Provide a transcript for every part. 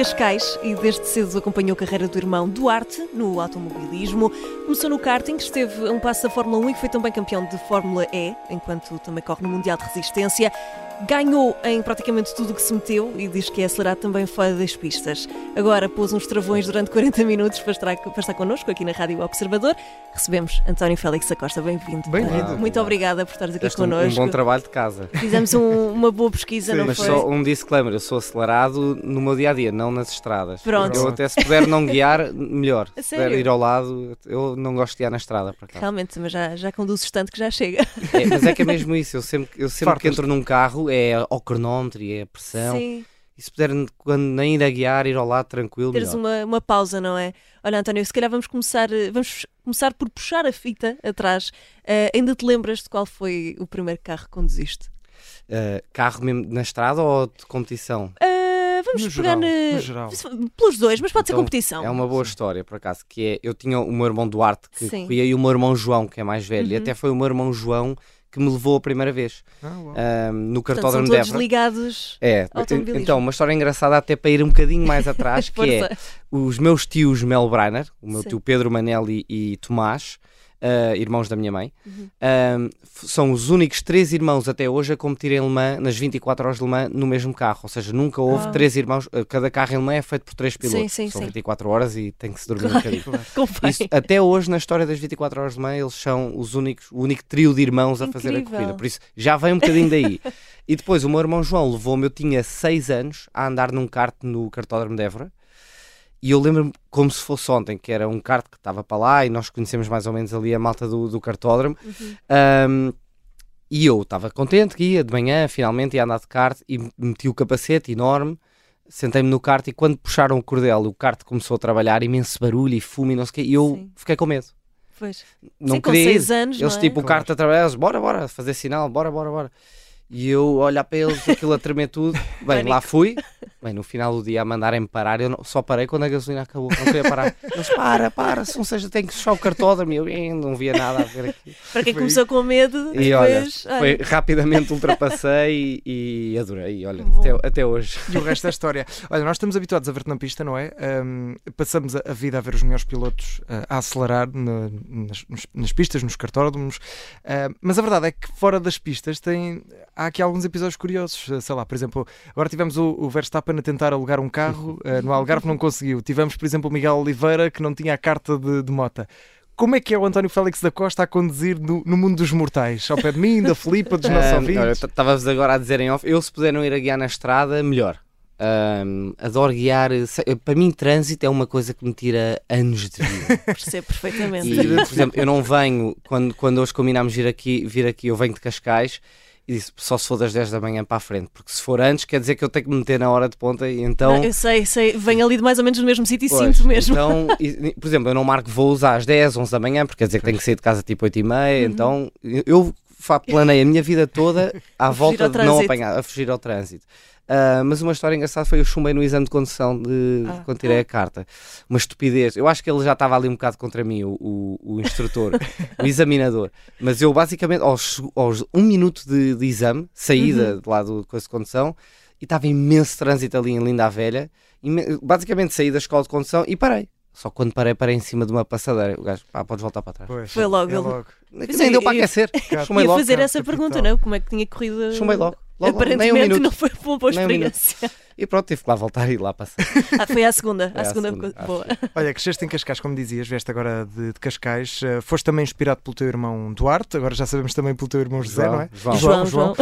Cascais e desde cedo acompanhou a carreira do irmão Duarte no automobilismo. Começou no karting, esteve a um passo da Fórmula 1 e foi também campeão de Fórmula E, enquanto também corre no Mundial de Resistência. Ganhou em praticamente tudo o que se meteu e diz que é acelerado também fora das pistas. Agora pôs uns travões durante 40 minutos para estar, para estar connosco aqui na Rádio Observador. Recebemos António Félix Acosta, bem-vindo. Bem-vindo. Muito obrigada por estares aqui um, connosco. um bom trabalho de casa. Fizemos um- uma boa pesquisa, Sim, não Mas foi? só um disclaimer, eu sou acelerado no meu dia a dia, não nas estradas. Pronto. Eu até se puder não guiar, melhor. A Se puder ir ao lado, eu não gosto de guiar na estrada para cá. Realmente, mas já, já conduzes tanto que já chega. É, mas é que é mesmo isso, eu sempre, eu sempre que entro num carro é ao cronómetro e é a pressão. Sim, E se puder, quando nem ir a guiar, ir ao lado tranquilo, teres uma, uma pausa, não é? Olha, António, se calhar vamos começar, eh, vamos começar por puxar a fita atrás. Eh, ainda te lembras de qual foi o primeiro carro que conduziste? Uh, carro mesmo na estrada ou de competição? Eh, vamos No pegar geral, na- no geral. pelos dois, mas pode ser Então, competição. É uma boa história, por acaso, que é, eu tinha o meu irmão Duarte, que Sim. corria, e o meu irmão João, que é mais velho, e Uhum. até foi o meu irmão João que me levou a primeira vez Ah, um, no Portanto, são cartódromo de todos Évora. ligados. É, então, uma história engraçada até para ir um bocadinho mais atrás, que é os meus tios Mel Brainer, o meu Sim. tio Pedro Manelli e Tomás, ah, irmãos da minha mãe, Uhum. f- são os únicos três irmãos até hoje a competir em Le Mans nas 24 horas de Le Mans no mesmo carro. Ou seja, nunca houve Ah. três irmãos, ah, cada carro em Le Mans é feito por três Sim, pilotos. sim, são sim. 24 horas e tem que se dormir um bocadinho. Claro. Isso, até hoje, na história das 24 horas de manhã, eles são os únicos, o único trio de irmãos a fazer a Incrível. corrida. Por isso, já vem um bocadinho daí. e depois, o meu irmão João levou-me, eu tinha 6 anos, a andar num kart no cartódromo de Évora. E eu lembro-me como se fosse ontem, que era um kart que estava para lá e nós conhecemos mais ou menos ali a malta do, do cartódromo. Uhum. Um, e eu estava contente que ia de manhã, finalmente ia andar de kart e meti o capacete enorme, sentei-me no kart e quando puxaram o cordel o kart começou a trabalhar, imenso barulho e fumo e não sei o quê, e eu Sim. fiquei com medo. Pois. Não Sim, com queria ir. seis anos, Eles não é? tipo o kart a trabalhar, eles, bora, bora, fazer sinal, bora, bora, bora. E eu olhar para eles, aquilo a tremer tudo. Bem, lá fui. Bem, no final do dia a mandarem-me parar, eu não- só parei quando a gasolina acabou, não queria parar. Eles, para, para, se não seja, tem que fechar o cartódromo. E eu "Eh, não via nada a ver aqui. Para quem Foi começou com medo, E olha, depois. olha, foi, rapidamente ultrapassei e, e adorei. Olha, Bom. até, até hoje. E o resto da história. Olha, nós estamos habituados a ver-te na pista, não é? Ahm, passamos a, a vida a ver os melhores pilotos ah, a acelerar na- nas, nas pistas, nos cartódromos. Ah, mas a verdade é que fora das pistas tem, há aqui alguns episódios curiosos. Ah, Sei lá, por exemplo, agora tivemos o, o Verstappen a tentar alugar um carro ah, no Algarve, não conseguiu. Tivemos, por exemplo, o Miguel Oliveira que não tinha a carta de, de mota. Como é que é o António Félix da Costa a conduzir no, no mundo dos mortais? Ao pé de mim, da Filipa, dos nossos ouvintes? Estava-vos agora a dizer em off, eu se puder não ir a guiar na estrada, melhor. Ahm, adoro guiar, se- para mim trânsito é uma coisa que me tira anos de vida. percebo perfeitamente. E, por exemplo, eu não venho, quando, quando hoje combinámos vir aqui, vir aqui, eu venho de Cascais e disse só se for das 10 da manhã para a frente, porque se for antes quer dizer que eu tenho que me meter na hora de ponta e então. Não, eu sei, sei, venho ali de mais ou menos no mesmo sítio e Pois, sinto mesmo. Então, e- por exemplo, eu não marco voos às 10, 11 da manhã, porque quer dizer que tenho que sair de casa tipo 8 e meia, Uhum. então eu planei a minha vida toda à volta de não apanhar, a fugir ao trânsito. Ah, mas uma história engraçada foi eu chumbei no exame de condução de, Ah. quando tirei a carta. Uma estupidez. Eu acho que ele já estava ali um bocado contra mim, o, o, o instrutor, o examinador. Mas eu basicamente, aos, aos um minuto de, de exame, saída Uhum. de lá do coisa de condução, e estava imenso trânsito ali em Linda a Velha. Basicamente saí da escola de condução e parei. Só quando parei, parei em cima de uma passadeira. O gajo, pá, podes voltar para trás. Pois, Foi logo, é ele- logo. Nem Sim, deu para eu- aquecer. Chumei Ia logo. fazer cara, essa capital. pergunta, não? Como é que tinha corrido? Chumei logo. logo nem um Aparentemente minuto. não foi uma boa Nem um minuto. experiência. E pronto, tive que lá voltar e ir lá passar. Ah, foi à segunda. Foi À à segunda, segunda, acho boa. Olha, cresceste em Cascais, como dizias, vieste agora de, de Cascais, eh, foste também inspirado pelo teu irmão Duarte, agora já sabemos também pelo teu irmão José, João, não é? João. João, João.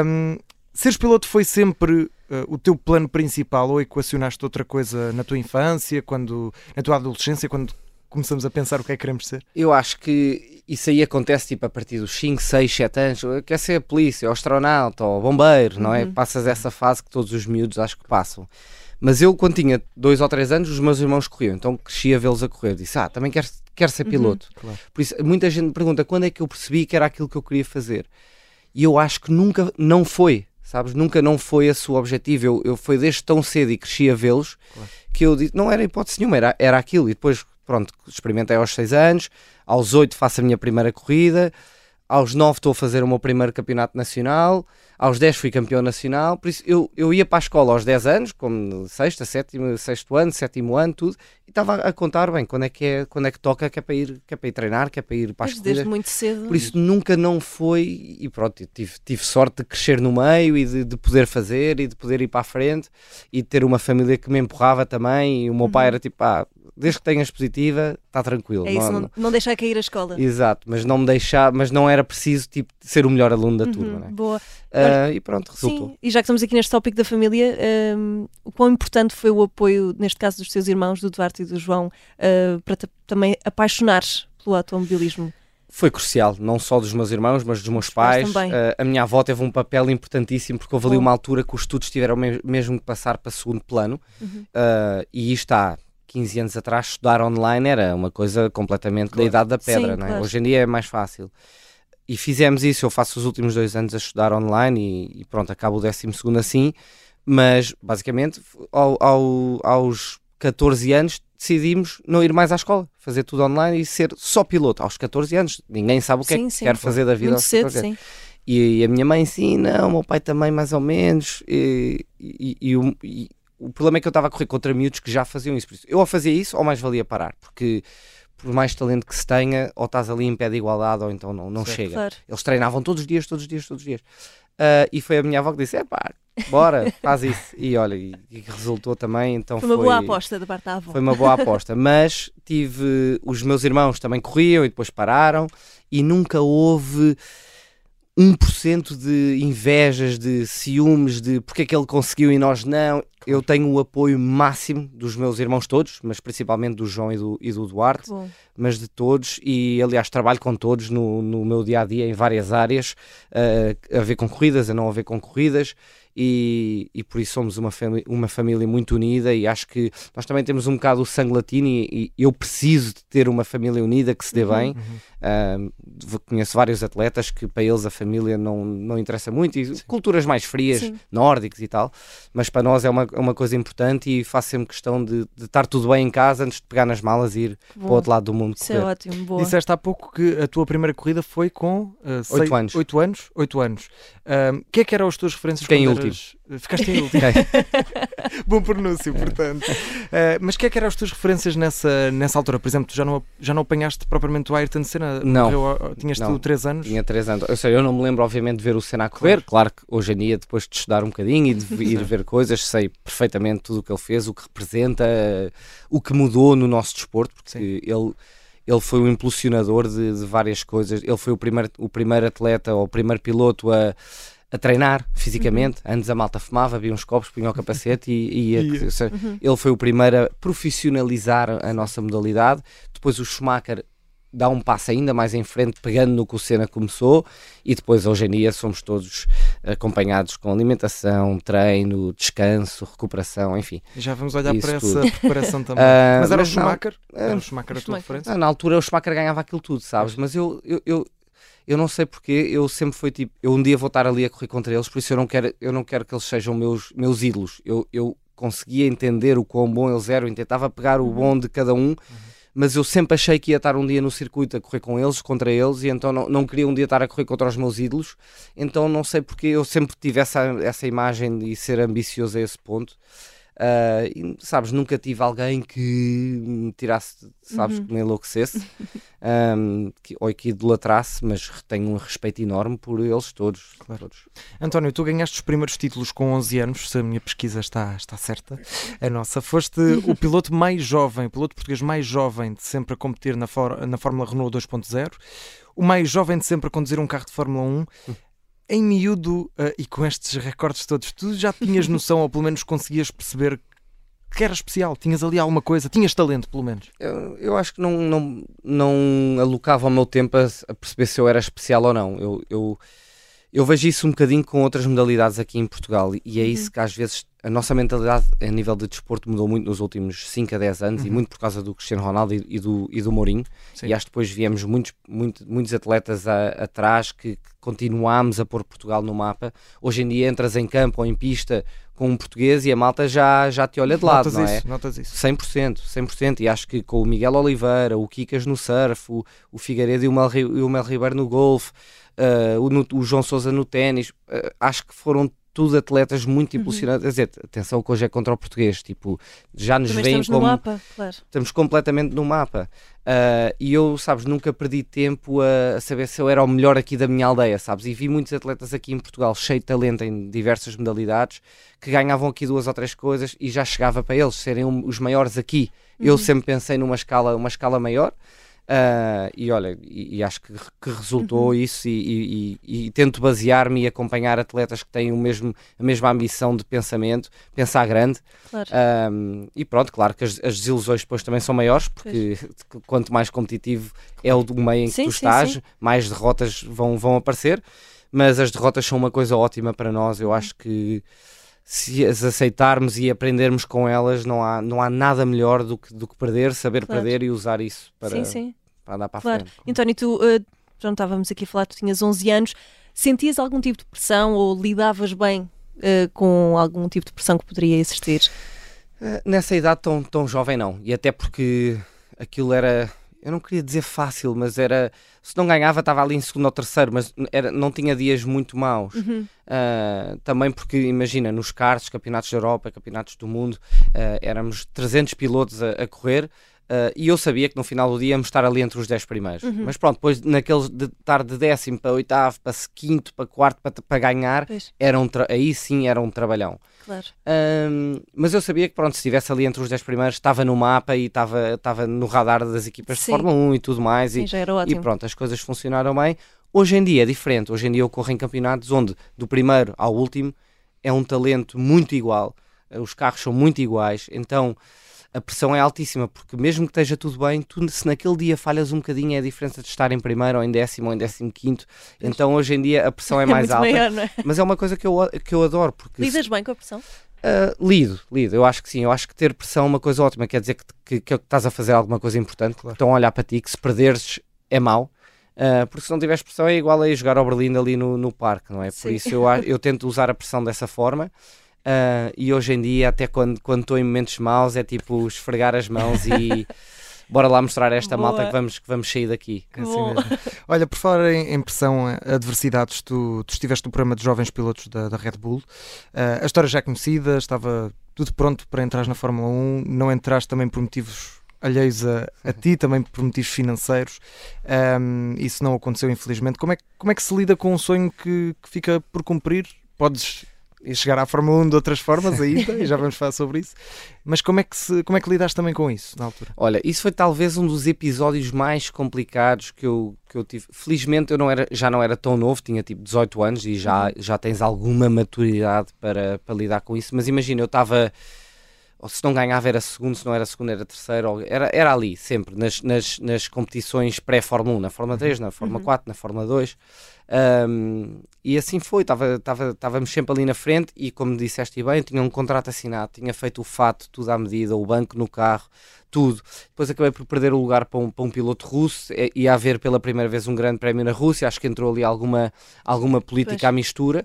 Ahm, seres piloto foi sempre o teu plano principal ou equacionaste outra coisa na tua infância, quando, na tua adolescência, quando começamos a pensar o que é que queremos ser? Eu acho que isso aí acontece tipo a partir dos 5, 6, 7 anos. Quer ser polícia, ou astronauta, ou bombeiro, não é? Uhum. Passas essa fase que todos os miúdos acho que passam. Mas eu, quando tinha 2 ou 3 anos, os meus irmãos corriam, então cresci a vê-los a correr. Disse, ah, também quero, quero ser Uhum. piloto. Claro. Por isso, muita gente me pergunta quando é que eu percebi que era aquilo que eu queria fazer. E eu acho que nunca não foi, sabes? Nunca não foi esse o objetivo. Eu, eu foi desde tão cedo e cresci a vê-los Claro. que eu disse, não era hipótese nenhuma, era, era aquilo. E depois, pronto, experimentei aos 6 anos, aos 8 faço a minha primeira corrida, aos 9 estou a fazer o meu primeiro campeonato nacional, aos 10 fui campeão nacional, por isso eu, eu ia para a escola aos 10 anos, como sexta, sétimo, sexto ano, sétimo ano, tudo, estava a contar bem quando é que é, quando é que toca, que é para ir, que é para ir treinar, que é para ir para as desde muito cedo. Por isso nunca não foi, e pronto, tive, tive sorte de crescer no meio e de, de, poder fazer e de poder ir para a frente e de ter uma família que me empurrava também, e o meu uhum. pai era tipo, ah, desde que tenhas positiva, está tranquilo. É isso, não, não, não, deixar cair a escola. Exato, mas não me deixar, mas não era preciso tipo, ser o melhor aluno da uhum, turma. Né? Boa. Uh, e pronto, resultou. Sim, e já que estamos aqui neste tópico da família, um, o quão importante foi o apoio, neste caso dos teus irmãos, do Duarte e do João, uh, para também apaixonares pelo automobilismo? foi crucial, não só dos meus irmãos, mas dos meus pais. Uh, a minha avó teve um papel importantíssimo porque houve ali uma altura que os estudos tiveram mesmo que passar para segundo plano uhum. uh, e isto há 15 anos atrás, estudar online era uma coisa completamente claro. da idade da pedra, Sim, não é? Claro. Hoje em dia é mais fácil. E fizemos isso, eu faço os últimos dois anos a estudar online e, e pronto, acabo o décimo segundo assim, mas basicamente ao, ao, aos 14 anos decidimos não ir mais à escola, fazer tudo online e ser só piloto aos 14 anos. Ninguém sabe o que sim, é que sim, quer fazer da vida Muito cedo, sim. E, e, a minha mãe, sim, não, o meu pai também, mais ou menos. E, e, e, o problema é que eu estava a correr contra miúdos que já faziam isso. Por isso eu ou fazia isso ou mais valia parar, porque por mais talento que se tenha, ou estás ali em pé de igualdade ou então não, não chega. Claro. Eles treinavam todos os dias, todos os dias, todos os dias. Uh, e foi a minha avó que disse: é pá, bora, faz isso. E olha, e, e resultou também. Então foi uma foi, boa aposta da parte da avó. Foi uma boa aposta, mas tive. Os meus irmãos também corriam e depois pararam, e nunca houve 1% de invejas, de ciúmes, de porque é que ele conseguiu e nós não. Eu tenho o apoio máximo dos meus irmãos todos, mas principalmente do João e do, e do Duarte, mas de todos. E aliás, trabalho com todos no, no meu dia a dia em várias áreas, uh, a ver com corridas, a não haver com corridas e, e por isso somos uma, uma família muito unida e acho que nós também temos um bocado o sangue latino e, e eu preciso de ter uma família unida que se dê uhum, bem. Uhum. Uh, conheço vários atletas que para eles a família não, não interessa muito e Sim. culturas mais frias, Sim. nórdicas e tal, mas para nós é uma, é uma coisa importante e faço sempre questão de, de estar tudo bem em casa antes de pegar nas malas e ir Bom, para o outro lado do mundo. Isso é correr. é ótimo, boa. Disseste há pouco que a tua primeira corrida foi com uh, 8 anos. 8 anos? 8 anos. O uh, que é que eram as tuas referências? Quem último? Ficaste em último. Bom pronúncio, portanto. Uh, mas que é que eram as tuas referências nessa, nessa altura? Por exemplo, tu já não, já não apanhaste propriamente o Ayrton Senna? Não. Tinhas não. tu 3 anos? Tinha 3 anos. Eu sei, eu não me lembro, obviamente, de ver o Senna a correr. Claro, claro que hoje em dia, depois de estudar um bocadinho e de ir ver coisas, sei perfeitamente tudo o que ele fez, o que representa, o que mudou no nosso desporto, porque Sim. ele ele foi o impulsionador de, de, várias coisas. Ele foi o primeiro, o primeiro atleta ou o primeiro piloto a, a treinar fisicamente. Uhum. Antes a malta fumava, havia uns copos, punha o capacete e, e uhum. ele foi o primeiro a profissionalizar a nossa modalidade. Depois o Schumacher dá um passo ainda mais em frente, pegando no que o Senna começou, e depois hoje em dia somos todos acompanhados com alimentação, treino, descanso, recuperação, enfim. Já vamos olhar para tudo. essa preparação também. Uh, mas era mas o Schumacher? Não, era o Schumacher a tua referência? Na altura o Schumacher ganhava aquilo tudo, sabes? Mas eu, eu, eu eu não sei porque, eu sempre fui tipo, eu um dia vou estar ali a correr contra eles, por isso eu não quero, eu não quero que eles sejam meus, meus ídolos. Eu, eu conseguia entender o quão bom eles eram e tentava pegar o uhum. bom de cada um, uhum. mas eu sempre achei que ia estar um dia no circuito a correr com eles, contra eles, e então não, não queria um dia estar a correr contra os meus ídolos. Então não sei porque eu sempre tive essa, essa imagem de ser ambicioso a esse ponto. Uh, e, sabes, nunca tive alguém que me tirasse, sabes, uhum. que me enlouquecesse um, que, ou que idolatrasse, mas tenho um respeito enorme por eles todos, claro. todos. António, tu ganhaste os primeiros títulos com 11 anos, se a minha pesquisa está, está certa, a nossa. Foste o piloto mais jovem, piloto português mais jovem de sempre a competir na, for, na Fórmula Renault 2.0, o mais jovem de sempre a conduzir um carro de Fórmula 1 em miúdo uh, e com estes recordes todos, tu já tinhas noção, ou pelo menos conseguias perceber que era especial? Tinhas ali alguma coisa? Tinhas talento, pelo menos? Eu, eu acho que não, não, não alocava o meu tempo a, a perceber se eu era especial ou não. Eu, eu, eu vejo isso um bocadinho com outras modalidades aqui em Portugal e é isso uhum. que às vezes a nossa mentalidade a nível de desporto mudou muito nos últimos 5 a 10 anos uhum. e muito por causa do Cristiano Ronaldo e, e do, e do Mourinho. Sim. E acho que depois viemos muitos, muito, muitos atletas atrás que, que continuámos a pôr Portugal no mapa. Hoje em dia entras em campo ou em pista com um português e a malta já, já te olha de lado, notas não é? isso, é? Notas isso. 100%, 100%. E acho que com o Miguel Oliveira, o Kikas no surf, o, o Figueiredo e o Mel, o Mel Ribeiro no golfe, uh, o, o, João Sousa no ténis, uh, acho que foram tudo atletas muito uhum. impulsionados. Uhum. Quer dizer, atenção que hoje é contra o português, tipo, já nos Também veem como. No mapa, claro. Estamos completamente no mapa. Uh, e eu, sabes, nunca perdi tempo a, a, saber se eu era o melhor aqui da minha aldeia, sabes? E vi muitos atletas aqui em Portugal cheio de talento em diversas modalidades que ganhavam aqui duas ou três coisas e já chegava para eles serem um, os maiores aqui. Uhum. Eu sempre pensei numa escala, uma escala maior. Uh, e olha, e, e, acho que, que resultou uhum. isso e, e, e, tento basear-me e acompanhar atletas que têm o mesmo, a mesma ambição de pensamento, pensar grande. Claro. E pronto, claro que as, as, desilusões depois também são maiores, porque pois. quanto mais competitivo é o meio em que sim, tu sim, estás, sim. mais derrotas vão, vão aparecer. Mas as derrotas são uma coisa ótima para nós. Eu uhum. acho que se as aceitarmos e aprendermos com elas, não há, não há nada melhor do que, do que perder, saber claro. perder e usar isso para, sim, sim. para andar para claro. a frente. António, tu uh, já não estávamos aqui a falar, tu tinhas 11 anos, sentias algum tipo de pressão ou lidavas bem uh, com algum tipo de pressão que poderia existir? Uh, nessa idade tão, tão jovem não, e até porque aquilo era eu não queria dizer fácil, mas era. Se não ganhava, estava ali em segundo ou terceiro, mas era, não tinha dias muito maus. Uhum. Uh, também porque, imagina, nos carros, campeonatos da Europa, campeonatos do mundo, uh, éramos 300 pilotos a, a correr. Uh, e eu sabia que no final do dia íamos estar ali entre os 10 primeiros. Uhum. Mas pronto, depois naqueles de estar de décimo para oitavo, para quinto, para quarto, para, para ganhar, era um aí sim era um trabalhão. Claro. Um, mas eu sabia que pronto, se estivesse ali entre os 10 primeiros, estava no mapa e estava, estava no radar das equipas sim. de Fórmula 1 e tudo mais. Sim, e, já era ótimo. e pronto, as coisas funcionaram bem. Hoje em dia é diferente. Hoje em dia eu corro em campeonatos onde do primeiro ao último é um talento muito igual. Os carros são muito iguais. Então a pressão é altíssima, porque mesmo que esteja tudo bem, tu, se naquele dia falhas um bocadinho, é a diferença de estar em primeiro ou em décimo ou em décimo quinto. Então hoje em dia a pressão é mais é alta. Maior, é? Mas é uma coisa que eu, que eu adoro. Porque Lidas se... bem com a pressão? Uh, lido, lido. Eu acho que sim. Eu acho que ter pressão é uma coisa ótima. Quer dizer que, que, que estás a fazer alguma coisa importante, claro. estão a olhar para ti, que se perderes é mau. Uh, porque se não tiveres pressão é igual a ir jogar ao Berlim ali no, no parque, não é? Sim. Por isso eu, eu tento usar a pressão dessa forma. Uh, e hoje em dia, até quando estou em momentos maus, é tipo esfregar as mãos e bora lá mostrar a esta Boa. malta que vamos, que vamos sair daqui. É assim mesmo. Olha, por falar em, em pressão, adversidades, tu, tu, estiveste no programa de jovens pilotos da, da Red Bull. Uh, a história já é conhecida, estava tudo pronto para entrar na Fórmula 1, não entraste também por motivos alheios a, a ti, também por motivos financeiros. Um, isso não aconteceu, infelizmente. Como é, como é que se lida com um sonho que, que fica por cumprir? Podes e chegar à Fórmula 1 de outras formas ainda, e já vamos falar sobre isso. Mas como é, que se, como é que lidaste também com isso na altura? Olha, isso foi talvez um dos episódios mais complicados que eu, que eu tive. Felizmente eu não era, já não era tão novo, tinha tipo 18 anos e já, uhum. já tens alguma maturidade para, para lidar com isso. Mas imagina, eu estava ou se não ganhava era segundo, se não era segundo era terceiro, era, era ali sempre, nas, nas, nas competições pré-Fórmula 1, na Fórmula 3, na Fórmula uhum. 4, na Fórmula 2. Um, e assim foi, estávamos sempre ali na frente e como disseste bem, tinha um contrato assinado, tinha feito o fato, tudo à medida, o banco no carro, tudo. Depois acabei por perder o lugar para um, para um piloto russo, ia haver pela primeira vez um grande prémio na Rússia, acho que entrou ali alguma, alguma política pois. à mistura,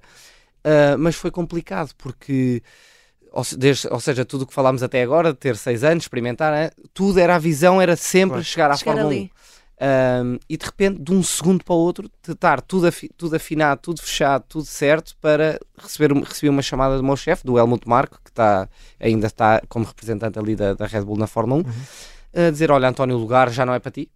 uh, mas foi complicado porque ou, desde, ou seja, tudo o que falámos até agora, de ter seis anos, experimentar, hein? tudo era a visão, era sempre claro. chegar à chegar Fórmula ali. 1. Um, e de repente, de um segundo para o outro, de estar tudo, afi tudo afinado, tudo fechado, tudo certo, para receber, receber uma chamada do meu chefe, do Helmut Marko, que está, ainda está como representante ali da, da Red Bull na Fórmula 1, uhum. a dizer: Olha, António, o lugar já não é para ti,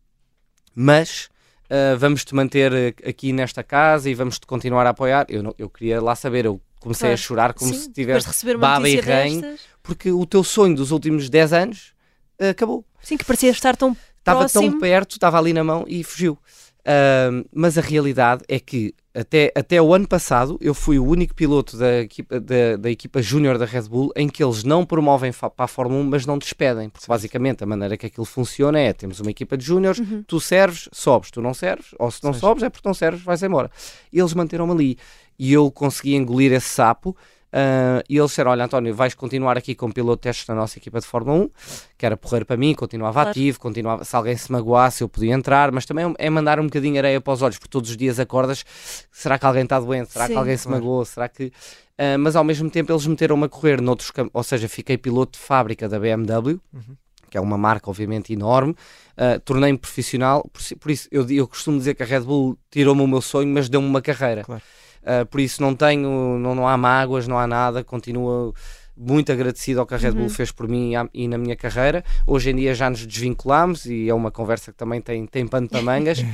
mas uh, vamos-te manter aqui nesta casa e vamos-te continuar a apoiar. Eu, não, eu queria lá saber, eu comecei claro. a chorar como Sim, se tivesse receber baba e rain, porque o teu sonho dos últimos 10 anos uh, acabou. Sim, que parecia estar tão Estava próximo. tão perto, estava ali na mão e fugiu. Uh, mas a realidade é que até, até o ano passado eu fui o único piloto da equipa, da, da equipa júnior da Red Bull em que eles não promovem para a Fórmula 1, mas não despedem. Porque basicamente a maneira que aquilo funciona é: temos uma equipa de júniores, uhum. tu serves, sobes, tu não serves, ou se não Sim. sobes é porque não serves, vais embora. E eles manteram-me ali e eu consegui engolir esse sapo Uh, e eles disseram: Olha, António, vais continuar aqui como piloto de testes na nossa equipa de Fórmula 1, que era porrer para mim, continuava claro. ativo, continuava, se alguém se magoasse, eu podia entrar, mas também é mandar um bocadinho areia para os olhos, porque todos os dias acordas: será que alguém está doente? Será Sim, que alguém se magoou? Será que. Uh, mas ao mesmo tempo eles meteram-me a correr noutros campos, ou seja, fiquei piloto de fábrica da BMW. Uhum que é uma marca obviamente enorme, uh, tornei-me profissional, por, por isso eu, eu, costumo dizer que a Red Bull tirou-me o meu sonho, mas deu-me uma carreira. Claro. Uh, por isso não tenho, não, não há mágoas, não há nada, continuo muito agradecido ao que a Red Bull uhum. fez por mim e na minha carreira. Hoje em dia já nos desvinculamos e é uma conversa que também tem, tem pano para mangas, uh,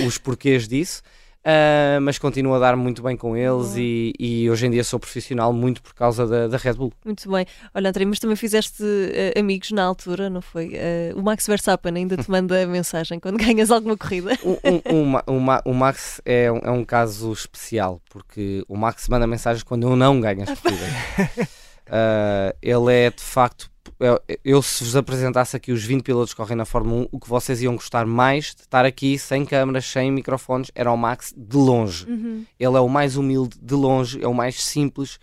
os porquês disso. Uh, mas continuo a dar muito bem com eles e, e, hoje em dia sou profissional muito por causa da, da Red Bull. Muito bem. Olha, André, mas também fizeste uh, amigos na altura, não foi? Uh, o Max Verstappen ainda te manda mensagem quando ganhas alguma corrida? O, um, um, o Max é um, é um caso especial, porque o Max manda mensagens quando eu não ganho as corridas. ele é de facto eu, eu, se vos apresentasse aqui os 20 pilotos que correm na Fórmula 1, o que vocês iam gostar mais de estar aqui sem câmaras, sem microfones, era o Max de longe. Uhum. Ele é o mais humilde de longe, é o mais simples.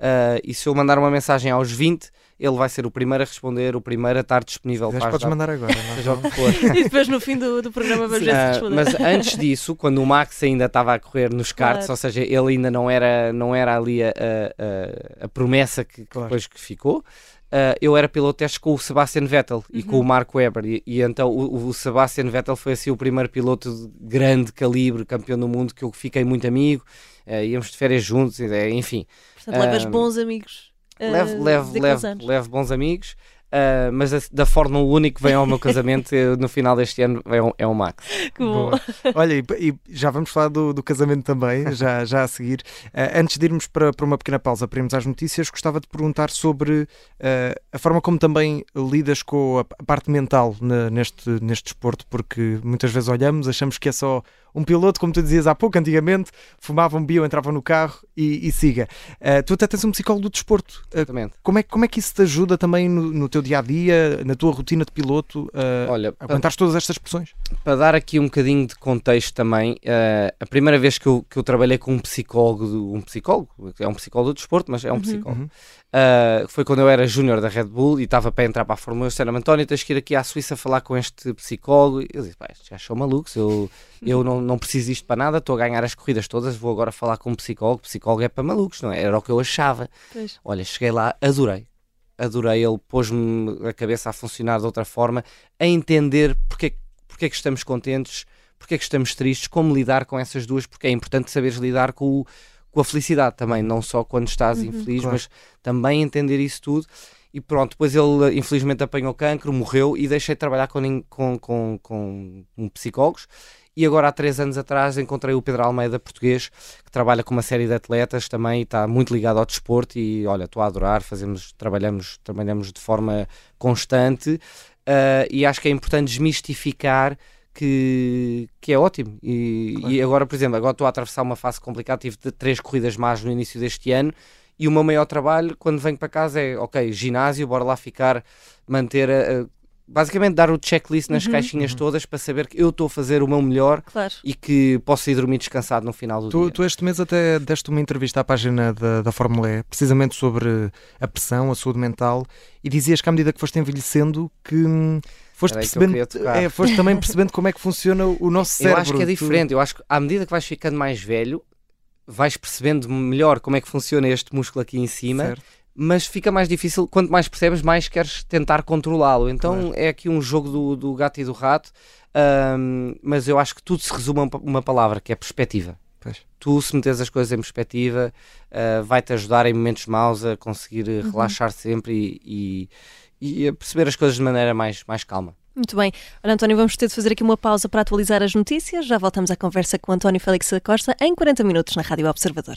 Uh, e se eu mandar uma mensagem aos 20, ele vai ser o primeiro a responder, o primeiro a estar disponível Mas para podes mandar agora, seja o que for. e depois no fim do, do programa vamos ver se responder. Mas antes disso, quando o Max ainda estava a correr nos karts, claro. ou seja, ele ainda não era, não era ali a, a, a promessa que, claro. depois que ficou, uh, eu era piloto de testes com o Sebastian Vettel uhum. e com o uhum. Mark Webber. E, e então o, o, Sebastian Vettel foi assim o primeiro piloto de grande calibre, campeão do mundo, que eu fiquei muito amigo. Uh, íamos de férias juntos, enfim. Portanto, levas bons amigos. Uh, levo, levo, levo, levo bons amigos. Uh, mas da Fórmula único que vem ao meu casamento no final deste ano é um, é um Max. Que bom. Olha, e, e, já vamos falar do, do casamento também, já, já a seguir. Uh, antes de irmos para, para uma pequena pausa para irmos às notícias, gostava de perguntar sobre uh, a forma como também lidas com a, a parte mental na, neste, neste desporto, porque muitas vezes olhamos, achamos que é só um piloto, como tu dizias há pouco, antigamente, fumava um bio, entrava no carro e, e siga. Uh, tu até tens um psicólogo do desporto. Uh, Exatamente. Como é, como é que isso te ajuda também no, no teu dia a dia, na tua rotina de piloto, uh, Olha, a aguentares todas estas pressões? Para dar aqui um bocadinho de contexto também, a primeira vez que eu, que eu trabalhei com um psicólogo, um psicólogo, é um psicólogo do desporto, mas é um uhum. psicólogo. Uhum. Uh, foi quando eu era júnior da Red Bull e estava para entrar para a Fórmula 1. Disseram-me, António, tens que ir aqui à Suíça falar com este psicólogo. Eu disse, pá, já são malucos, eu, eu não, não preciso disto para nada, estou a ganhar as corridas todas, vou agora falar com um psicólogo. Psicólogo é para malucos, não é? Era o que eu achava. Pois. Olha, cheguei lá, adorei. Adorei, ele pôs-me a cabeça a funcionar de outra forma, a entender porque, porque é que estamos contentes, porque é que estamos tristes, como lidar com essas duas, porque é importante saberes lidar com o com a felicidade também, não só quando estás uhum, infeliz, claro. mas também entender isso tudo. E pronto, depois ele infelizmente apanhou cancro, morreu e deixei de trabalhar com, com, com, com psicólogos. E agora, há três anos atrás, encontrei o Pedro Almeida, português, que trabalha com uma série de atletas também e está muito ligado ao desporto. E olha, estou a adorar, fazemos, trabalhamos, trabalhamos de forma constante. Uh, e acho que é importante desmistificar que, que é ótimo. E, claro. e agora, por exemplo, agora estou a atravessar uma fase complicada, tive três corridas más no início deste ano. E o meu maior trabalho, quando venho para casa, é ok, ginásio, bora lá ficar, manter a, basicamente dar o checklist nas uhum. caixinhas uhum. todas para saber que eu estou a fazer o meu melhor claro. e que posso ir dormir descansado no final do tu, dia. Tu este mês até deste uma entrevista à página da, da Fórmula E, precisamente sobre a pressão, a saúde mental, e dizias que à medida que foste envelhecendo que hum, foste, percebendo, é, foste também percebendo como é que funciona o nosso cérebro. Eu acho que é diferente. Tu... Eu acho que à medida que vais ficando mais velho, vais percebendo melhor como é que funciona este músculo aqui em cima. Certo. Mas fica mais difícil, quanto mais percebes, mais queres tentar controlá-lo. Então claro. é aqui um jogo do, do gato e do rato, um, mas eu acho que tudo se resume a uma palavra que é perspectiva. Pois. Tu, se meteres as coisas em perspectiva, uh, vai-te ajudar em momentos maus a conseguir uhum. relaxar sempre e, e e a perceber as coisas de maneira mais, mais calma. Muito bem. António, vamos ter de fazer aqui uma pausa para atualizar as notícias. Já voltamos à conversa com António Félix da Costa em 40 minutos na Rádio Observador.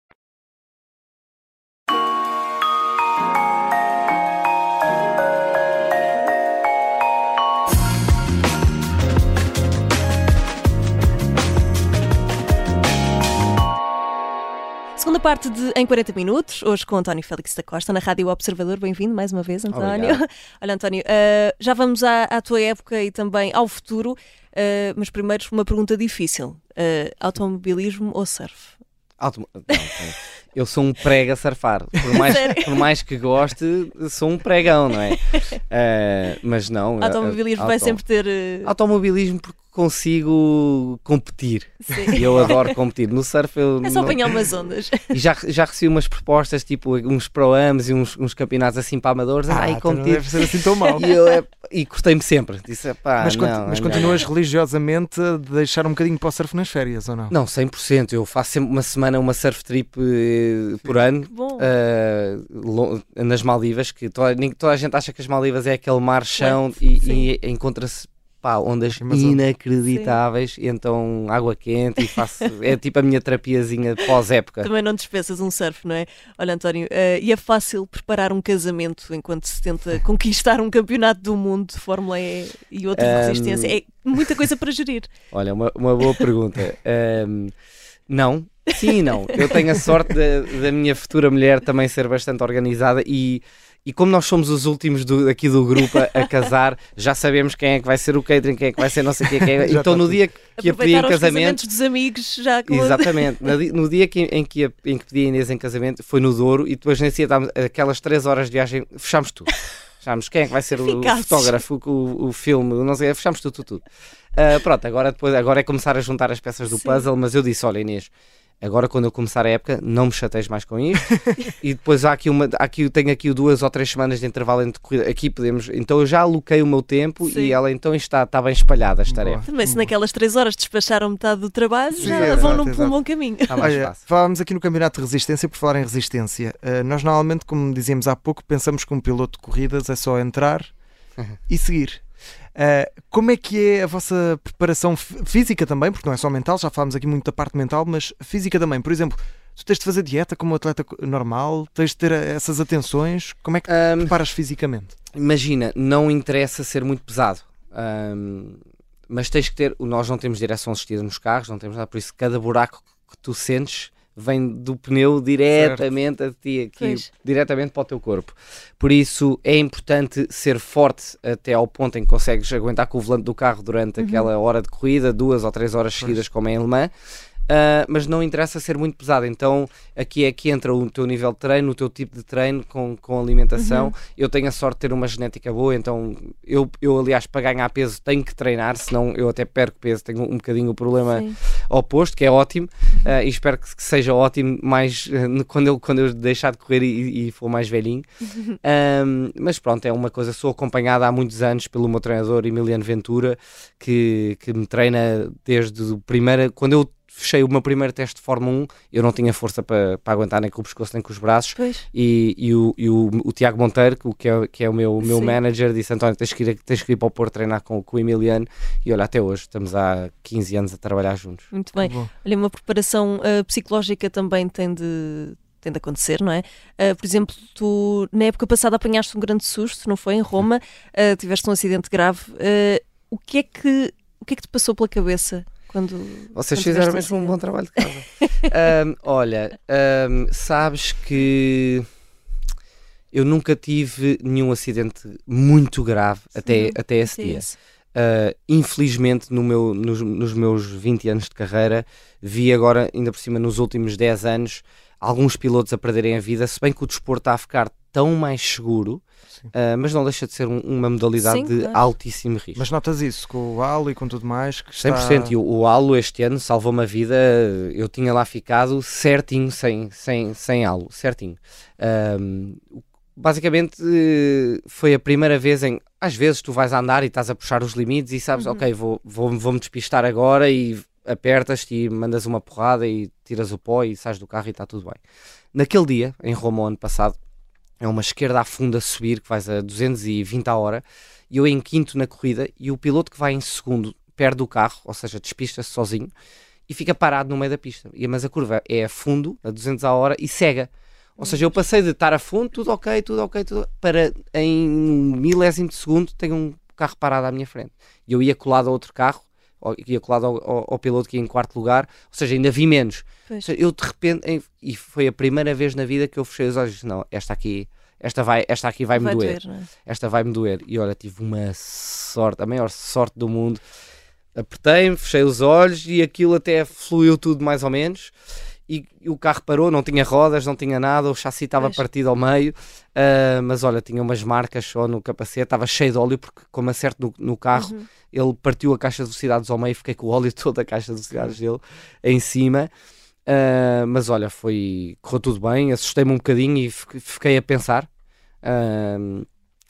Segunda parte de Em 40 Minutos, hoje com António Félix da Costa, na Rádio Observador. Bem-vindo mais uma vez, António. Obrigado. Olha, António, uh, já vamos à, à, tua época e também ao futuro, uh, mas primeiro uma pergunta difícil: uh, automobilismo ou surf? Autom... Não, eu sou um prega a surfar. Por mais, por mais que goste, sou um pregão, não é? mas não. Automobilismo vai sempre ter. Automobilismo porque consigo competir. Sim. E eu adoro competir. No surf eu. É só não... apanhar umas ondas. E já, já recebi umas propostas, tipo uns pro-ams e uns, uns campeonatos assim para amadores. Ah, Ai, então competir. Não deve ser assim tão mal. E, eu, é, e gostei-me sempre. Disse, pá, mas, não, mas não, continuas não. religiosamente a deixar um bocadinho para o surf nas férias, ou não? Não, 100%. Eu faço sempre uma semana, uma surf trip eh, por ano. Uh, nas Maldivas, que toda, toda, a gente acha que as Maldivas é aquele mar chão e, e encontra-se pá, ondas inacreditáveis, e então água quente e faço, é tipo a minha terapiazinha pós-época. Também não dispensas um surf, não é? Olha, António, uh, e é fácil preparar um casamento enquanto se tenta conquistar um campeonato do mundo de Fórmula E e outros um... resistência? É muita coisa para gerir. Olha, uma, uma boa pergunta. Um, não, sim e não. Eu tenho a sorte da, minha futura mulher também ser bastante organizada e e como nós somos os últimos do, aqui do grupo a, a, casar, já sabemos quem é que vai ser o catering, quem é que vai ser não sei quem, quem é. Então no dia que a pedi em casamento. dos amigos já com Exatamente. no dia que, em, que a, em que pedi a Inês em casamento foi no Douro e depois nesse dia aquelas 3 horas de viagem, fechámos tudo. Fechámos quem é que vai ser o, o fotógrafo, o, o, filme, não sei, fechámos tudo, tudo, tudo. Uh, pronto, agora, depois, agora é começar a juntar as peças do Sim. puzzle, mas eu disse: olha, Inês, Agora, quando eu começar a época, não me chateis mais com isto. e depois há aqui uma, há aqui, tenho aqui duas ou três semanas de intervalo entre corrida. Aqui podemos. Então eu já aloquei o meu tempo Sim. e ela então está, está bem espalhada as tarefas. Também, se naquelas três horas despacharam metade do trabalho, Sim, já é, vão num, por um bom caminho. Está mais Olha, fácil. Falávamos aqui no Campeonato de Resistência, por falar em resistência. Uh, nós normalmente, como dizíamos há pouco, pensamos que um piloto de corridas é só entrar e seguir. Uh, como é que é a vossa preparação física também? Porque não é só mental, já falámos aqui muito da parte mental, mas física também. Por exemplo, tu tens de fazer dieta como um atleta normal, tens de ter essas atenções. Como é que um, preparas fisicamente? Imagina, não interessa ser muito pesado. Um, mas tens que ter. Nós não temos direção assistida nos carros, não temos nada, por isso cada buraco que tu sentes vem do pneu diretamente certo. a ti, aqui, diretamente para o teu corpo. Por isso é importante ser forte até ao ponto em que consegues aguentar com o volante do carro durante uhum. aquela hora de corrida, duas ou três horas seguidas, pois. como é em alemã. Uh, mas não interessa ser muito pesado. Então aqui é que entra o teu nível de treino, o teu tipo de treino com, com alimentação. Uhum. Eu tenho a sorte de ter uma genética boa, então eu, eu, aliás, para ganhar peso tenho que treinar, senão eu até perco peso. Tenho um bocadinho o problema Sim. oposto, que é ótimo, uh, e espero que, que, seja ótimo mais uh, quando, eu, quando eu deixar de correr e, e for mais velhinho. mas pronto, é uma coisa. Sou acompanhada há muitos anos pelo meu treinador Emiliano Ventura, que, que me treina desde o primeiro. Quando eu fechei o meu primeiro teste de Fórmula 1, eu não tinha força para, para aguentar nem com o pescoço nem com os braços. E, e, o, e o, o Tiago Monteiro, que é, que é o meu, meu manager, disse: António, tens que, ir, tens que ir para o Porto treinar com, com o Emiliano. E olha, até hoje, estamos há 15 anos a trabalhar juntos. Muito bem. Olha, uma preparação uh, psicológica também tem de tem de acontecer, não é? Uh, por exemplo, tu na época passada apanhaste um grande susto, não foi? Em Roma, uh, tiveste um acidente grave. Uh, o que é que o que é que te passou pela cabeça quando. Vocês quando fizeram mesmo um bom trabalho de casa. um, olha, um, sabes que eu nunca tive nenhum acidente muito grave até, até esse dia. Uh, infelizmente, no meu, nos, nos, meus 20 anos de carreira, vi agora, ainda por cima, nos últimos 10 anos, alguns pilotos a perderem a vida, se bem que o desporto está a ficar tão mais seguro, uh, mas não deixa de ser um, uma modalidade Sim, de claro. altíssimo risco. Mas notas isso com o halo e com tudo mais? Que 100%. E o, o halo este ano salvou-me a vida. Eu tinha lá ficado certinho, sem, sem, sem halo, certinho. basicamente foi a primeira vez em às vezes tu vais a andar e estás a puxar os limites e sabes, ok, vou, vou, vou-me despistar agora e apertas-te e mandas uma porrada e tiras o pó e sais do carro e está tudo bem. Naquele dia, em Roma, ano passado, é uma esquerda a fundo a subir, que vais a 220 a hora, e eu em quinto na corrida, e o piloto que vai em segundo perde o carro, ou seja, despista-se sozinho, e fica parado no meio da pista. Mas a curva é a fundo, a 200 a hora, e cega. Ou seja, eu passei de estar a fundo, tudo ok, tudo ok, tudo para em um milésimo de segundo tenho um carro parado à minha frente. E eu ia colado a outro carro, ou- ia colado ao, ao- ao piloto que ia em quarto lugar, ou seja, ainda vi menos. Seja, eu de repente, em- e foi a primeira vez na vida que eu fechei os olhos e disse, não, esta aqui, esta, vai, esta aqui vai-me Vai doer. doer, é? Esta vai-me doer. E olha, tive uma sorte, a maior sorte do mundo. Apertei-me, fechei os olhos e aquilo até fluiu tudo mais ou menos. E, e o carro parou, não tinha rodas, não tinha nada, o chassi estava Pois. partido ao meio. ah, mas olha, tinha umas marcas só no capacete, estava cheio de óleo, porque como acerto no, no carro, Uhum. ele partiu a caixa de velocidades ao meio, fiquei com o óleo toda a caixa de velocidades dele em cima. Ah, mas olha, foi correu tudo bem, assustei-me um bocadinho e fi- fiquei a pensar. Ah,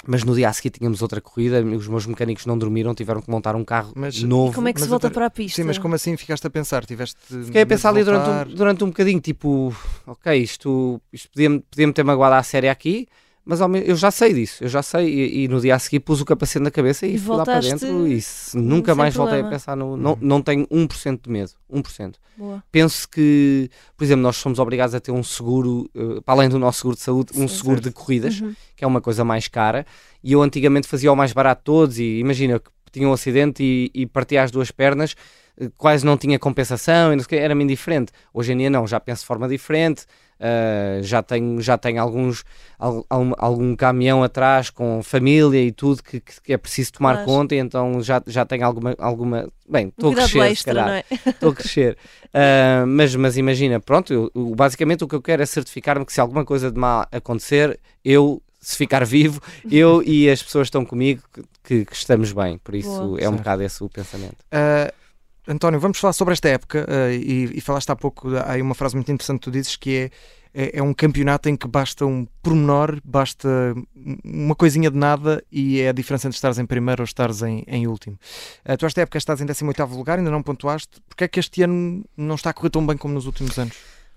mas no dia a seguir tínhamos outra corrida, os meus mecânicos não dormiram, tiveram que montar um carro Mas- novo. E como é que se Mas volta para a pista? Sim, mas como assim ficaste a pensar? Tiveste Fiquei a pensar ali durante um, durante um bocadinho, tipo, ok, isto, isto podia-me podia ter magoado à série aqui, mas eu já sei disso, eu já sei, e, e no dia a seguir pus o capacete na cabeça e, E fui lá para dentro e se- nunca mais voltei a problema. pensar no. Não, não tenho 1% de medo, 1%. Boa. Penso que, por exemplo, nós somos obrigados a ter um seguro, eh, para além do nosso seguro de saúde, um Sim. seguro de corridas, Uhum. que é uma coisa mais cara, e eu antigamente fazia o mais barato de todos, e imagina que tinha um acidente e, e partia as duas pernas, quase não tinha compensação, e não sei o quê, era-me indiferente. Hoje em dia não, já penso de forma diferente, ah, já tenho, já tenho alguns, al- algum, algum caminhão atrás com família e tudo que, que- é preciso tomar Claro. conta, e então já, já tenho alguma, alguma... Bem, Um estou a crescer, extra, é? estou a crescer. Ah, mas, mas imagina, pronto, eu- eu- basicamente o que eu quero é certificar-me que se alguma coisa de mal acontecer, eu, se ficar vivo, eu e as pessoas que estão comigo, que, que- estamos bem. Por isso Boa. é um Certo. bocado esse o pensamento. Ah, António, vamos falar sobre esta época ah, e, e falaste há pouco, há aí uma frase muito interessante que tu dizes que é, é, é um campeonato em que basta um pormenor, basta uma coisinha de nada e é a diferença entre estares em primeiro ou estares em, em último. Ah, tu esta época estás em 18º lugar, ainda não pontuaste, porque é que este ano não está a correr tão bem como nos últimos anos?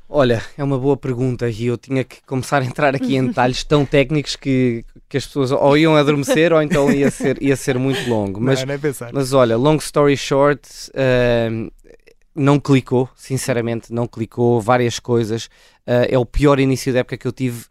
Olha, é uma boa pergunta e eu tinha que começar a entrar aqui em detalhes tão técnicos que, que as pessoas ou iam adormecer ou então ia ser, ia ser muito longo. Mas não, pensar. Mas olha, long story short, ahm, não clicou, sinceramente, não clicou. Várias coisas. Ah, é o pior início da época que eu tive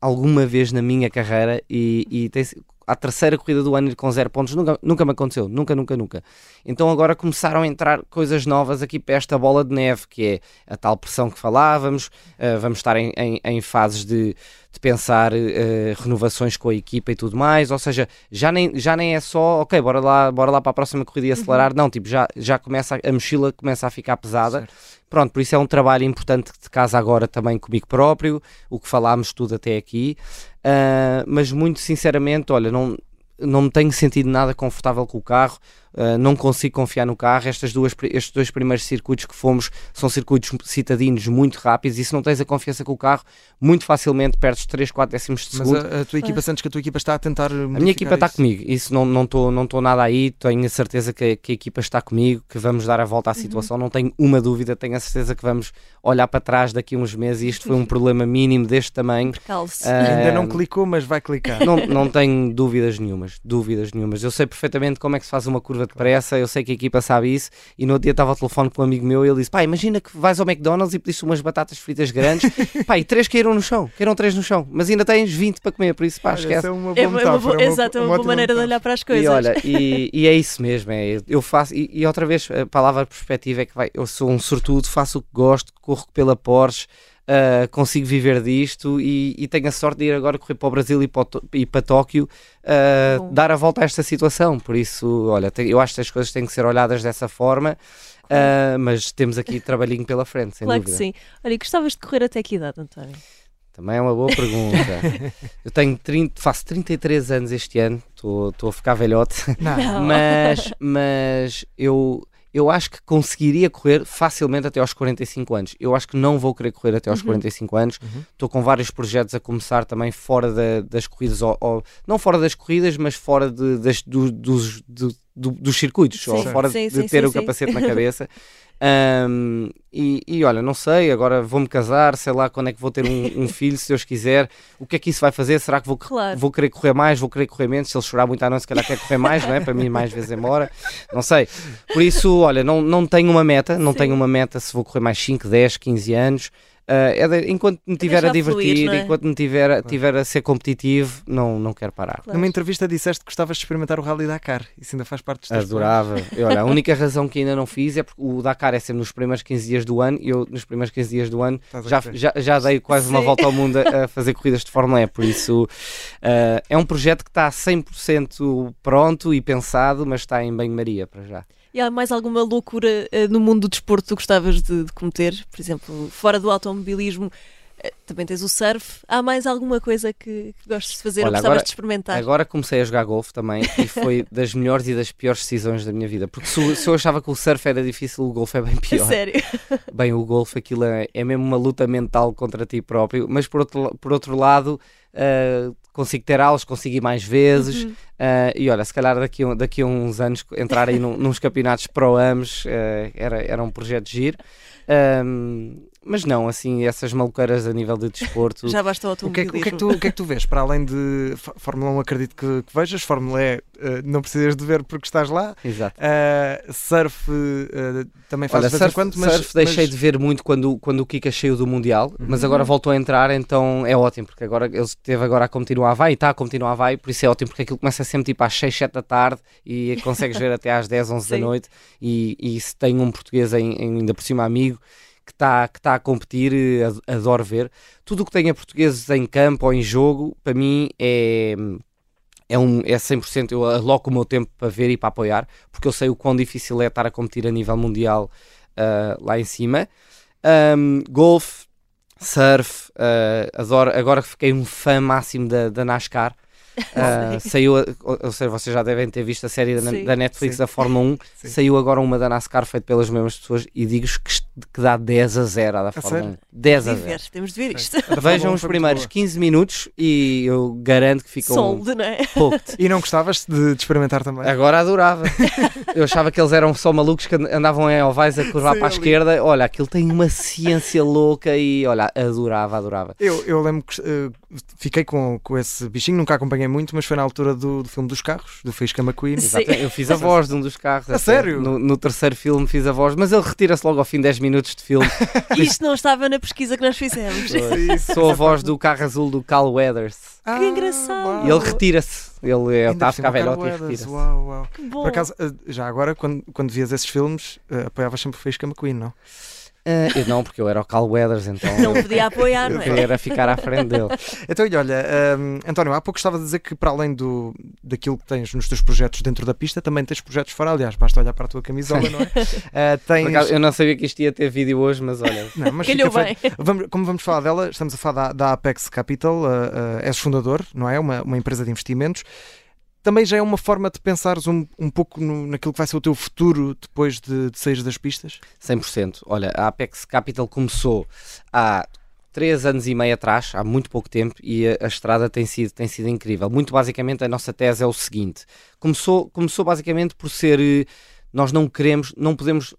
alguma vez na minha carreira e, e tem, a terceira corrida do ano ir com zero pontos nunca, nunca me aconteceu, nunca, nunca, nunca. Então agora começaram a entrar coisas novas aqui para esta bola de neve, que é a tal pressão que falávamos, ah, vamos estar em, em- em fases de, de pensar eh, renovações com a equipa e tudo mais, ou seja, já nem, já nem é só, ok, bora lá, bora lá para a próxima corrida e acelerar, não, tipo, já, já começa, a, a mochila começa a ficar pesada, pronto, por isso é um trabalho importante de casa agora também comigo próprio, o que falámos tudo até aqui, Ah, mas muito sinceramente, olha, não, não me tenho sentido nada confortável com o carro, ah, não consigo confiar no carro. Estas duas, estes dois primeiros circuitos que fomos são circuitos citadinos muito rápidos e se não tens a confiança com o carro, muito facilmente perdes 3, 4 décimos de Mas segundo. a, a tua equipa, sentes que a tua equipa está a tentar. A minha equipa está comigo, isso não não estou não tô nada aí, tenho a certeza que, a- que a equipa está comigo, que vamos dar a volta à situação, não tenho uma dúvida, tenho a certeza que vamos olhar para trás daqui a uns meses e isto foi um problema mínimo deste tamanho. Calce. Ah, Ainda não clicou, mas vai clicar. Não, não tenho dúvidas nenhumas, dúvidas nenhumas. Eu sei perfeitamente como é que se faz uma curva de pressa, eu sei que a equipa sabe isso. E no outro dia estava ao telefone com um amigo meu e ele disse: Pá, imagina que vais ao McDonald's e pediste umas batatas fritas grandes, pá, e três caíram no chão, caíram três no chão, mas ainda tens 20 para comer, por isso, pá, Olha, esquece. é uma boa É uma, metáfora, boa, uma- exato, é uma, uma boa maneira de metáfora. olhar para as coisas. E olha, e, e é isso mesmo, é, eu faço, e, e outra vez, a palavra perspectiva é que vai, eu sou um sortudo, faço o que gosto, corro pela Porsche, ah, consigo viver disto e, e tenho a sorte de ir agora correr para o Brasil e para, o e para Tóquio, Bom. dar a volta a esta situação. Por isso, olha, eu acho que as coisas têm que ser olhadas dessa forma, ah, mas temos aqui trabalhinho pela frente, sem claro dúvida. que sim. Olha, e gostavas de correr até que idade, António? Também é uma boa pergunta. eu tenho 30, faço 33 anos este ano, estou a ficar velhote. Não. mas, mas eu, eu acho que conseguiria correr facilmente até aos 45 anos. Eu acho que não vou querer correr até aos 45 anos. Estou com vários projetos a começar também fora da- das corridas, ou, ou- não fora das corridas, mas fora de- das- do- dos, do- do- dos circuitos, ou Sim. fora Sim, de sim, ter sim, o capacete na cabeça. Ahm, e, e olha, não sei, agora vou-me casar, sei lá quando é que vou ter um, um filho, se Deus quiser. O que é que isso vai fazer? Será que vou, Claro. vou querer correr mais? Vou querer correr menos? Se ele chorar muito à noite, se calhar quer correr mais, não é? Para mim, mais vezes embora. Não sei. Por isso, olha, não, não tenho uma meta, não Sim. tenho uma meta se vou correr mais 5, 10, 15 anos. Ah, é de- enquanto me tiver a fluir, divertir, não é? enquanto me tiver, a- tiver a ser competitivo, não, não quero parar. Claro. Numa entrevista disseste que gostavas de experimentar o Rally Dakar. Isso ainda faz parte dos teus. Adorava. E olha, a única razão que ainda não fiz é porque o Dakar é sempre nos primeiros 15 dias do ano e eu, nos primeiros 15 dias do ano, já, já, já dei quase uma Sim. volta ao mundo a, a fazer corridas de Fórmula E. Por isso, ah, é um projeto que está 100% pronto e pensado, mas está em banho-maria para já. E há mais alguma loucura eh, no mundo do desporto que gostavas de, de cometer? Por exemplo, fora do automobilismo, também tens o surf. Há mais alguma coisa que, que gostes de fazer ou Olha, gostavas agora- de experimentar? Agora comecei a jogar golfe também e foi das melhores e das piores decisões da minha vida. Porque se, se eu achava que o surf era difícil, o golfe é bem pior. sério. Bem, o golfe aquilo é, é mesmo uma luta mental contra ti próprio, mas por outro, por outro lado, ah, consigo ter aulas, consigo ir mais vezes. Uhum. ah, e olha, se calhar daqui, a- daqui a uns anos entrar aí num, nos campeonatos pro-amos era, era um projeto de giro. Ahm, mas não, assim, essas maluqueiras a nível de desporto. Já basta o O que, é, que- o, que é que automobilismo. tu, o que é que tu vês? Para além de Fó- Fórmula 1, acredito que, que vejas. Fórmula E, eh, não precisas de ver porque estás lá. Exato. Eh, surf, eh, também Olha, vez em surf, quando, mas, surf deixei mas- de ver muito quando, quando o Kika saiu do Mundial, mas Uhum. agora voltou a entrar, então é ótimo, porque agora ele esteve agora a competir no Havaí, está a no Havaí, por isso é ótimo, porque aquilo começa sempre tipo às 6, 7 da tarde e consegues ver até às 10, 11 da Sim. noite. E, e se tem um português em- em- ainda por cima amigo que está que tá a competir, eh, ad- adoro ver. Tudo o que tenha portugueses em campo ou em jogo, para mim é. É, um, é 100%, eu aloco o meu tempo para ver e para apoiar, porque eu sei o quão difícil é estar a competir a nível mundial ah, lá em cima. Um, golfe, surf, ah, adoro, agora fiquei um fã máximo da, da NASCAR. Ah, saiu, a- ou seja, vocês já devem ter visto a série da, Sim. da Netflix Sim. da Fórmula 1. Sim. Saiu agora uma da NASCAR feita pelas mesmas pessoas e digo-vos que, que dá 10 a 0 à da Fórmula sério? 1. 10 a De 0. ver, temos de ver isto. Vejam 1 os primeiros boa. 15 minutos e eu garanto que ficam Sold, não é? E não gostavas de, de experimentar também? Agora adorava. Eu achava que eles eram só malucos que andavam em ovais a curvar Sim, para a ali. esquerda. Olha, aquilo tem uma ciência louca e olha, adorava, adorava. Eu, eu lembro que eh, fiquei com, com esse bichinho, nunca acompanhei muito, mas foi na altura do, do filme dos carros, do Faísca McQueen. Sim. Exato. Eu fiz a voz de um dos carros. A até. sério? No, no terceiro filme fiz a voz, mas ele retira-se logo ao fim de 10 minutos de filme. Isto não estava na pesquisa que nós fizemos. Sou a voz do carro azul do Cal Weathers. Ah, Que engraçado. uau. E ele retira-se. Ele é, está a por cima, ficar velhote Carl e retira-se. Uau, uau. Que bom. Por acaso, eh, já agora, quando, quando vias esses filmes, eh, apoiavas sempre o Faísca McQueen, não? Ah, eu não, porque eu era o Cal Weathers, então Não podia apoiar, não eu é? queria ficar à frente dele. Então, e olha, hum, António, há pouco estava a dizer que para além do, daquilo que tens nos teus projetos dentro da pista, também tens projetos fora. Aliás, basta olhar para a tua camisola, não é? Por tens... acaso, eu não sabia que isto ia ter vídeo hoje, mas olha. Não, mas Calhou bem. Vamos- como vamos falar dela, estamos a falar da, da Apex Capital, ah, ah, és fundador, não é? Uma, uma empresa de investimentos. Também já é uma forma de pensares um, um pouco no- naquilo que vai ser o teu futuro depois de, de sair das pistas? 100%. Olha, a Apex Capital começou há três anos e meio atrás, há muito pouco tempo, e a, a estrada tem sido, tem sido incrível. Muito basicamente, a nossa tese é o seguinte: começou, começou basicamente por ser. eh, Nós não queremos, não podemos.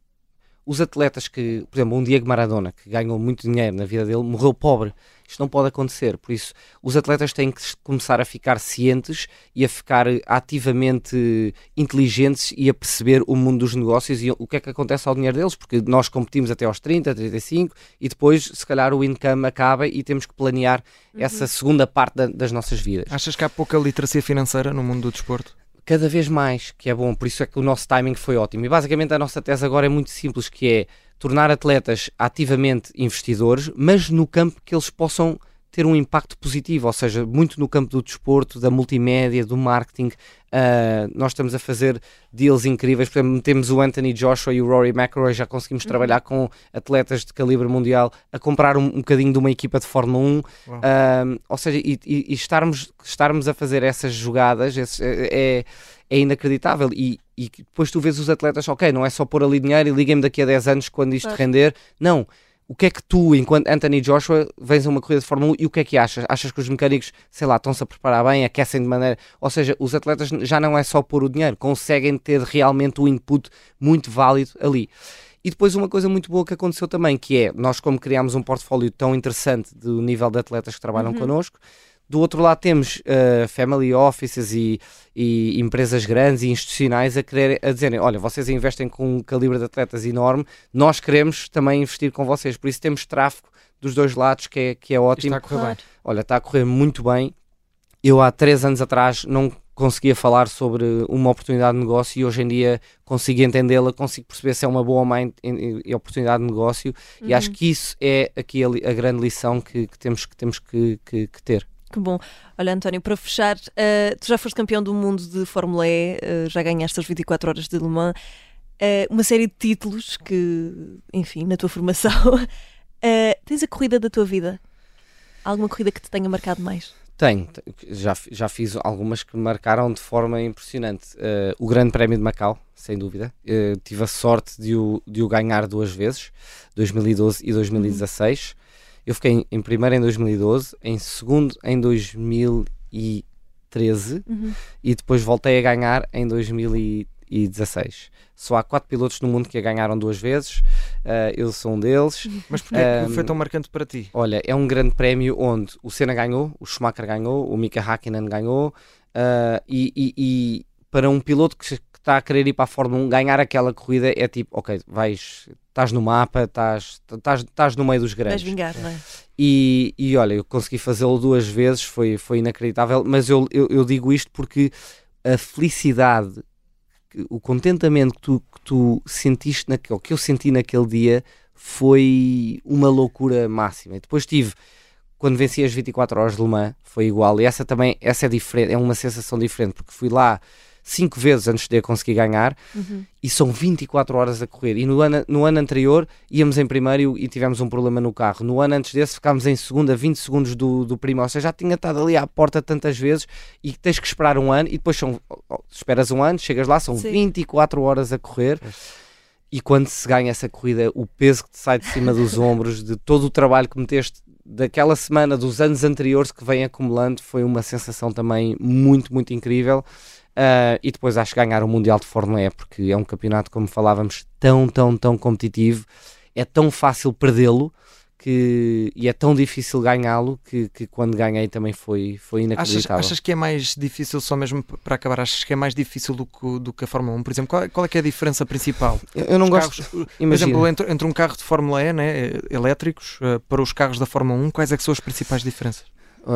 Os atletas que, por exemplo, um Diego Maradona, que ganhou muito dinheiro na vida dele, morreu pobre. Isto não pode acontecer. Por isso, os atletas têm que começar a ficar cientes e a ficar ativamente inteligentes e a perceber o mundo dos negócios e o que é que acontece ao dinheiro deles, porque nós competimos até aos 30, 35 e depois, se calhar, o income acaba e temos que planear essa segunda parte da- das nossas vidas. Achas que há pouca literacia financeira no mundo do desporto? Cada vez mais, que é bom, por isso é que o nosso timing foi ótimo. E basicamente a nossa tese agora é muito simples, que é tornar atletas ativamente investidores, mas no campo que eles possam ter um impacto positivo, ou seja, muito no campo do desporto, da multimédia, do marketing. Ah, nós estamos a fazer deals incríveis, por exemplo, temos o Anthony Joshua e o Rory McIlroy, já conseguimos trabalhar com atletas de calibre mundial a comprar um, um bocadinho de uma equipa de Fórmula 1, Uau. ah, ou seja, e, e- e estarmos, estarmos a fazer essas jogadas esses- é, é- é inacreditável e, e depois tu vês os atletas, ok, não é só pôr ali dinheiro e liguem-me daqui a 10 anos quando isto Claro. render. Não. O que é que tu, enquanto Anthony Joshua, vens a uma corrida de Fórmula 1 e o que é que achas? Achas que os mecânicos, sei lá, estão-se a preparar bem, aquecem de maneira. Ou seja, os atletas já não é só pôr o dinheiro, conseguem ter realmente o input muito válido ali. E depois uma coisa muito boa que aconteceu também, que é, nós como criámos um portfólio tão interessante do nível de atletas que trabalham connosco, do outro lado temos uh, family offices e, e empresas grandes e institucionais a, querer, a dizerem, olha, vocês investem com um calibre de atletas enorme, nós queremos também investir com vocês, por isso temos tráfego dos dois lados que é, que é Isto ótimo. está a correr Claro. bem. Olha, está a correr muito bem. Eu há três anos atrás não conseguia falar sobre uma oportunidade de negócio e hoje em dia consigo entendê-la, consigo perceber se é uma boa ou má in- oportunidade de negócio e acho que isso é aqui a, a grande lição que, que temos, que, temos que, que- que ter. Que bom. Olha, António, para fechar, eh, tu já foste campeão do mundo de Fórmula E, eh, já ganhaste as 24 horas de Le Mans, eh, uma série de títulos que, enfim, na tua formação. Tens a corrida da tua vida? Alguma corrida que te tenha marcado mais? Tenho, te- já, já fiz algumas que me marcaram de forma impressionante. O Grande Prémio de Macau, sem dúvida. Tive a sorte de o, de o ganhar duas vezes, 2012 e 2016. Eu fiquei em, em primeiro em 2012, em segundo em 2013 Uhum. e depois voltei a ganhar em 2016. Só há quatro pilotos no mundo que a ganharam duas vezes, eh, eu sou um deles. Mas porquê é que Um, foi tão marcante para ti? Olha, é um grande prémio onde o Senna ganhou, o Schumacher ganhou, o Mika Hakkinen ganhou, ah, e, e- e para um piloto que está a querer ir para a Fórmula 1, ganhar aquela corrida é tipo, ok, vais, estás no mapa, estás, estás, estás no meio dos Vais grandes. vingar, não é? E, e olha, eu consegui fazê-lo duas vezes, foi, foi inacreditável, mas eu, eu, eu digo isto porque a felicidade, o contentamento que tu, que tu sentiste, naquele, que eu senti naquele dia, foi uma loucura máxima. E depois tive, quando venci as 24 horas de Le Mans, foi igual, e essa também, essa é diferente, é uma sensação diferente, porque fui lá cinco vezes antes de eu conseguir ganhar, Uhum. e são 24 horas a correr. E no ano, no ano anterior íamos em primeiro e tivemos um problema no carro. No ano antes desse ficámos em segundo a 20 segundos do, do primeiro. Ou seja, já tinha estado ali à porta tantas vezes e tens que esperar um ano e depois são, esperas um ano, chegas lá, são Sim. 24 horas a correr. E quando se ganha essa corrida, o peso que te sai de cima dos ombros, de todo o trabalho que meteste daquela semana, dos anos anteriores que vem acumulando, foi uma sensação também muito, muito incrível. Ah, e depois acho que ganhar o Mundial de Fórmula E, porque é um campeonato, como falávamos, tão, tão, tão competitivo, é tão fácil perdê-lo que, e é tão difícil ganhá-lo que, que quando ganhei também foi, foi Achas, inacreditável. achas que é mais difícil, só mesmo para acabar, achas que é mais difícil do que, do que a Fórmula 1? Por exemplo, qual, é- qual é que é a diferença principal? Eu, não Os gosto. carros, por exemplo, entre, entre um carro de Fórmula E, né, eh, elétricos, eh, para os carros da Fórmula 1, quais é que são as principais diferenças?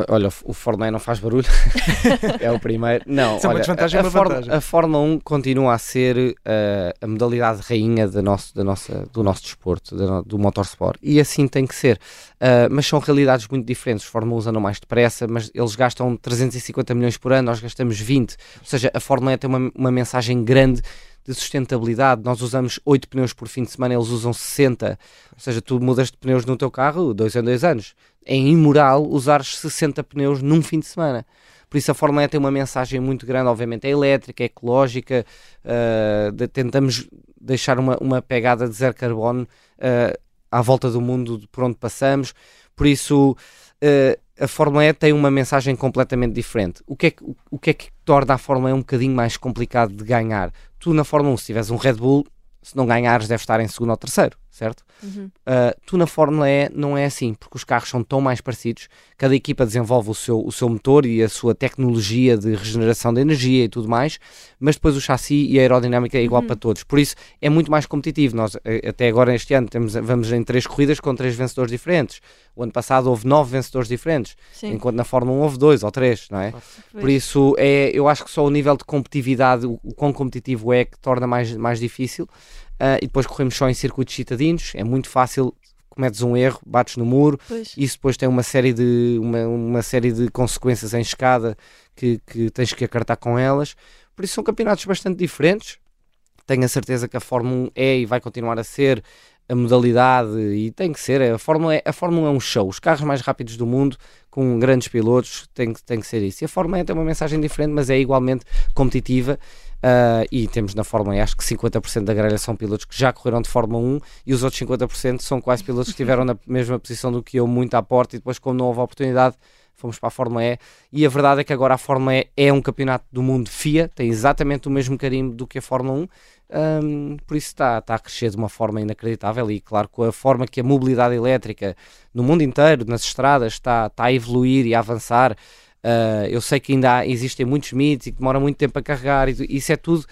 Olha, o Fórmula E não faz barulho. é o primeiro. Não, Isso é uma olha, desvantagem a, a uma Fórmula- vantagem. a Fórmula 1 continua a ser eh, a modalidade rainha da nosso, da nossa, do nosso desporto, da no- do motorsport. E assim tem que ser. Uh, mas são realidades muito diferentes. Os Fórmula 1 andam mais depressa, mas eles gastam 350 milhões por ano, nós gastamos 20. Ou seja, a Fórmula E tem uma, uma mensagem grande de sustentabilidade. Nós usamos 8 pneus por fim de semana, eles usam 60. Ou seja, tu mudas de pneus no teu carro dois em dois anos. É imoral usar 60 pneus num fim de semana. Por isso a Fórmula E tem uma mensagem muito grande, obviamente é elétrica, é ecológica, uh, de- tentamos deixar uma, uma pegada de zero carbono uh, à volta do mundo por onde passamos. Por isso uh, a Fórmula E tem uma mensagem completamente diferente. O que, é que, o, o que é que torna a Fórmula E um bocadinho mais complicado de ganhar? Tu na Fórmula 1, se tiveres um Red Bull, se não ganhares, deve estar em segundo ou terceiro, certo? Uhum. Uh, tu na Fórmula E não é assim, porque os carros são tão mais parecidos, cada equipa desenvolve o seu, o seu motor e a sua tecnologia de regeneração de energia e tudo mais, mas depois o chassi e a aerodinâmica é igual para todos, por isso é muito mais competitivo. Nós, eh, até agora, este ano, temos, vamos em três corridas com três vencedores diferentes. O ano passado houve nove vencedores diferentes, Sim. enquanto na Fórmula 1 houve dois ou três, não é? Por isso, é, eu acho que só o nível de competitividade, o, o quão competitivo é, que torna mais, mais difícil. Ah, e depois corremos só em circuitos citadinos, é muito fácil, cometes um erro, bates no muro, Pois. isso depois tem uma série de, uma, uma série de consequências em escada que, que tens que acartar com elas. Por isso são campeonatos bastante diferentes. Tenho a certeza que a Fórmula 1 é e vai continuar a ser a modalidade e tem que ser. A Fórmula, é, a Fórmula é um show. Os carros mais rápidos do mundo, com grandes pilotos, tem, tem que ser isso. E a Fórmula E tem uma mensagem diferente, mas é igualmente competitiva. Uh, e temos na Fórmula E, acho que 50% da grelha são pilotos que já correram de Fórmula 1 e os outros 50% são quase pilotos que estiveram na mesma posição do que eu, muito à porta, e depois, como não houve oportunidade, fomos para a Fórmula E. E a verdade é que agora a Fórmula E é um campeonato do mundo FIA, tem exatamente o mesmo carimbo do que a Fórmula 1. Um, por isso está, está a crescer de uma forma inacreditável e claro com a forma que a mobilidade elétrica no mundo inteiro, nas estradas, está, está a evoluir e a avançar Uh, eu sei que ainda há, existem muitos mitos e que demora muito tempo a carregar, e isso é tudo.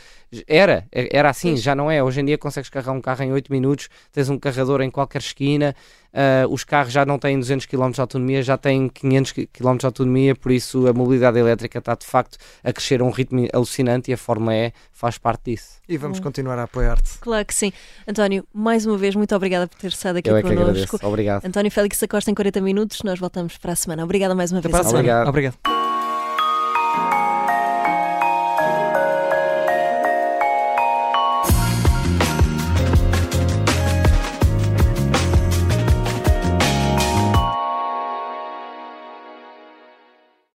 Era, era assim, já não é. Hoje em dia consegues carregar um carro em 8 minutos, tens um carregador em qualquer esquina, uh, os carros já não têm 200 km de autonomia, já têm 500 km de autonomia, por isso a mobilidade elétrica está de facto a crescer a um ritmo alucinante e a Fórmula E faz parte disso. E vamos hum. continuar a apoiar-te. Claro que sim. António, mais uma vez, muito obrigada por ter estado aqui Eu é connosco. Obrigado. António Félix Acosta em 40 minutos, nós voltamos para a semana. Obrigada mais uma Até vez. Para a semana. Obrigado. Obrigado.